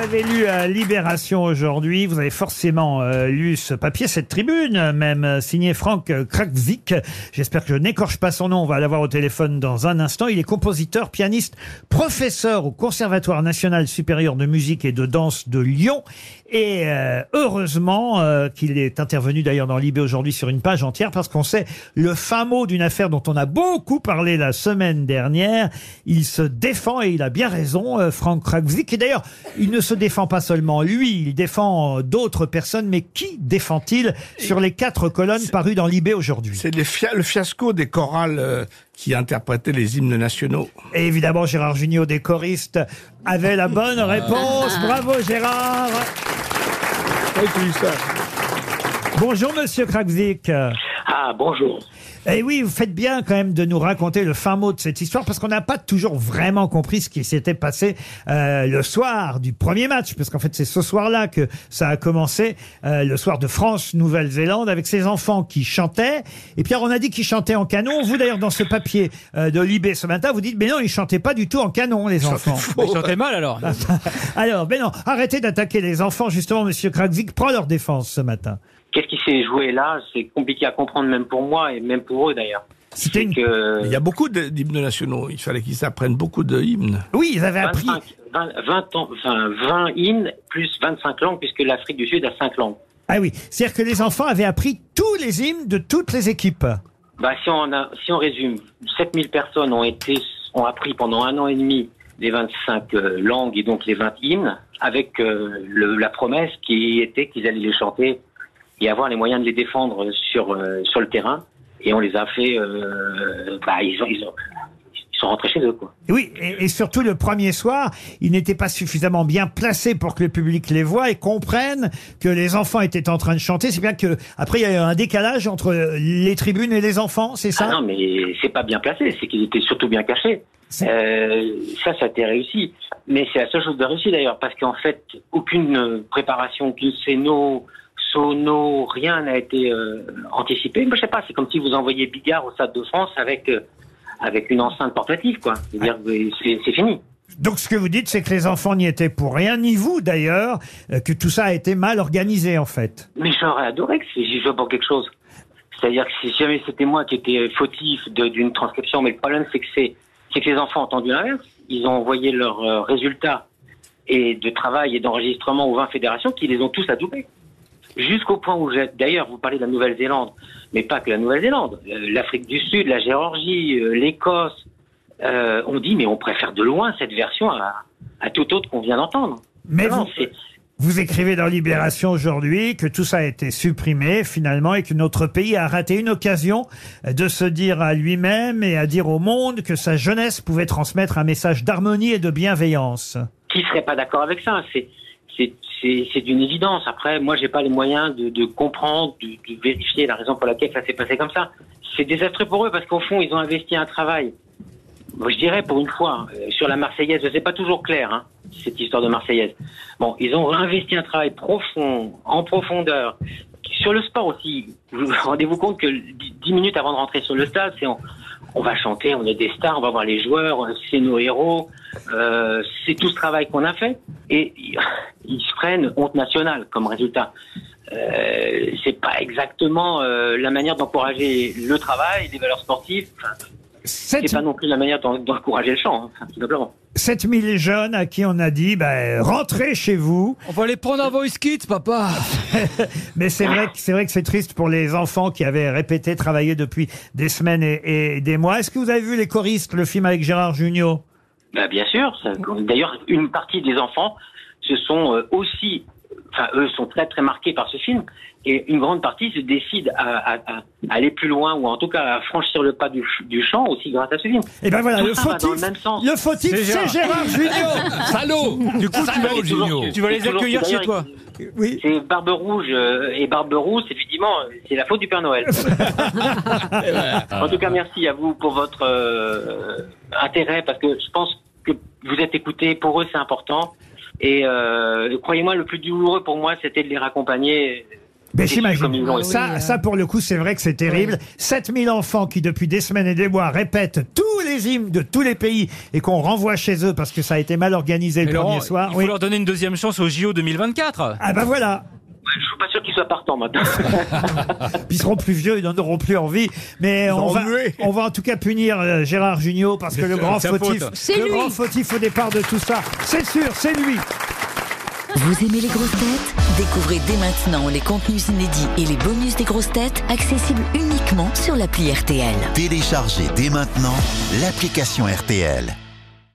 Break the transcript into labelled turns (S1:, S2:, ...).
S1: avez lu euh, Libération aujourd'hui, vous avez forcément euh, lu ce papier, cette tribune, euh, même euh, signé Franck Krakzik. J'espère que je n'écorche pas son nom, on va l'avoir au téléphone dans un instant. Il est compositeur, pianiste, professeur au Conservatoire national supérieur de musique et de danse de Lyon. Et heureusement qu'il est intervenu d'ailleurs dans Libé aujourd'hui sur une page entière parce qu'on sait le fin mot d'une affaire dont on a beaucoup parlé la semaine dernière. Il se défend et il a bien raison, Franck Krakzik. Et d'ailleurs, il ne se défend pas seulement lui, il défend euh, d'autres personnes. Mais qui défend-il sur les quatre colonnes parues dans Libé aujourd'hui?
S2: C'est fia- le fiasco des chorales euh, qui interprétaient les hymnes nationaux.
S1: Et évidemment, Gérard Junior, des choristes, avait la bonne réponse. Bravo Gérard Bonjour Monsieur Krakzik.
S3: Ah, bonjour.
S1: Eh oui, vous faites bien quand même de nous raconter le fin mot de cette histoire parce qu'on n'a pas toujours vraiment compris ce qui s'était passé euh, le soir du premier match, parce qu'en fait c'est ce soir-là que ça a commencé, euh, le soir de France-Nouvelle-Zélande avec ces enfants qui chantaient. Et Pierre, on a dit qu'ils chantaient en canon. Vous d'ailleurs dans ce papier euh, de Libé ce matin, vous dites mais non, ils chantaient pas du tout en canon les enfants.
S4: Ils chantaient mal alors.
S1: Alors, mais non, arrêtez d'attaquer les enfants justement. Monsieur Krakzik prend leur défense ce matin.
S3: Qu'est-ce qui s'est joué là C'est compliqué à comprendre même pour moi et même pour eux d'ailleurs.
S1: C'était une...
S3: Que
S2: Il y a beaucoup d'hymnes nationaux. Il fallait qu'ils apprennent beaucoup de hymnes.
S1: Oui, ils avaient appris.
S3: 25, 20, 20 ans, enfin 20 hymnes plus 25 langues puisque l'Afrique du Sud a 5 langues.
S1: Ah oui, c'est-à-dire que les enfants avaient appris tous les hymnes de toutes les équipes.
S3: Bah si on a, si on résume, 7000 personnes ont été ont appris pendant un an et demi les 25 euh, langues et donc les 20 hymnes avec euh, le, la promesse qui était qu'ils allaient les chanter et avoir les moyens de les défendre sur euh, sur le terrain et on les a fait euh, bah ils ont ils ont ils sont rentrés chez eux quoi.
S1: Oui, et, et surtout le premier soir, ils n'étaient pas suffisamment bien placés pour que le public les voie et comprenne que les enfants étaient en train de chanter. C'est bien que après il y a eu un décalage entre les tribunes et les enfants, c'est ça?
S3: Ah non, mais c'est pas bien placé, c'est qu'ils étaient surtout bien cachés. Euh, ça, ça a été réussi. Mais c'est la seule chose de réussi d'ailleurs, parce qu'en fait, aucune préparation, aucune scéno, sono, rien n'a été euh, anticipé. Moi, je sais pas, c'est comme si vous envoyiez Bigard au Stade de France avec euh, avec une enceinte portative, quoi. C'est-à-dire, que c'est c'est fini.
S1: Donc ce que vous dites, c'est que les enfants n'y étaient pour rien, ni vous d'ailleurs, euh, que tout ça a été mal organisé en fait.
S3: Mais j'aurais adoré que j'y joue pour quelque chose. C'est-à-dire que si jamais c'était moi qui étais fautif de- d'une transcription, mais le problème c'est que c'est c'est que les enfants ont entendu l'inverse. Ils ont envoyé leurs euh, résultats et de travail et d'enregistrement aux 20 fédérations qui les ont tous adoubés. Jusqu'au point où, j'ai- d'ailleurs, vous parlez de la Nouvelle-Zélande, mais pas que la Nouvelle-Zélande, Euh, l'Afrique du Sud, la Géorgie, euh, l'Écosse, euh, on dit mais on préfère de loin cette version à, à toute autre qu'on vient d'entendre.
S1: Mais
S3: Non,
S1: vous,
S3: c'est-
S1: vous écrivez dans Libération aujourd'hui que tout ça a été supprimé finalement et que notre pays a raté une occasion de se dire à lui-même et à dire au monde que sa jeunesse pouvait transmettre un message d'harmonie et de bienveillance.
S3: qui serait pas d'accord avec ça C'est c'est d'une évidence. Après, moi, j'ai pas les moyens de, de comprendre, de, de vérifier la raison pour laquelle ça s'est passé comme ça. C'est désastreux pour eux parce qu'au fond, ils ont investi un travail. Moi, je dirais pour une fois euh, sur la Marseillaise, c'est pas toujours clair hein, cette histoire de Marseillaise. Bon, ils ont investi un travail profond, en profondeur. Sur le sport aussi, vous rendez-vous compte que dix dix minutes avant de rentrer sur le stade, c'est on, on va chanter, on est des stars, on va voir les joueurs, c'est nos héros. Euh, c'est tout ce travail qu'on a fait et ils se prennent honte nationale comme résultat. Euh, c'est pas exactement euh, la manière d'encourager le travail, les valeurs sportives. Enfin, c'est
S1: 7,
S3: pas non plus la manière d'en- d'encourager le chant, hein, tout simplement.
S1: 7000 jeunes à qui on a dit ben, rentrez chez vous.
S4: On va les prendre un voice kit, papa.
S1: Mais c'est vrai que c'est vrai que c'est triste pour les enfants qui avaient répété travailler depuis des semaines et, et des mois. Est-ce que vous avez vu les choristes, le film avec Gérard Jugnot
S3: Bah, bien sûr. ça- D'ailleurs, une partie des enfants se sont euh, aussi, enfin, eux sont très très marqués par ce film, et une grande partie se décide à, à- à aller plus loin ou en tout cas à franchir le pas du, du chant aussi grâce à ce film.
S1: Et ben voilà,
S3: Tout
S1: le
S3: ça va dans
S1: fautif,
S3: le même sens.
S1: le fautif,
S4: C'est
S1: Gérard Junior.
S4: Salaud Du coup, tu vas, tu vas les accueillir chez toi.
S1: Oui.
S3: C'est Barbe Rouge euh, et Barbe Rousse, effectivement, euh, c'est la faute du Père Noël. en tout cas, merci à vous pour votre euh, intérêt, parce que je pense que vous êtes écoutés, pour eux c'est important. Et euh, croyez-moi, le plus douloureux pour moi, c'était de les raccompagner l'ont
S1: j'imagine.
S3: été.
S1: Ça, ça, pour le coup, c'est vrai que c'est terrible. 7000 enfants qui, depuis des semaines et des mois, répètent tous les hymnes de tous les pays et qu'on renvoie chez eux parce que ça a été mal organisé le
S4: Mais
S1: premier
S4: Laurent,
S1: soir.
S4: il faut
S1: Oui.
S4: leur donner une deuxième chance au JO 2024.
S1: Ah bah voilà.
S3: Je suis pas sûr qu'ils soient partants maintenant.
S1: Ils seront plus vieux, ils n'en auront plus envie. Mais on
S2: auront
S1: va,
S2: mué.
S1: on va en tout cas punir euh, Gérard Junior parce que le grand fautif.
S5: C'est
S1: le
S5: lui.
S1: grand fautif au départ de tout ça, c'est sûr, c'est lui.
S6: Vous aimez les grosses têtes? Découvrez dès maintenant les contenus inédits et les bonus des grosses têtes accessibles uniquement sur l'appli RTL.
S7: Téléchargez dès maintenant l'application RTL.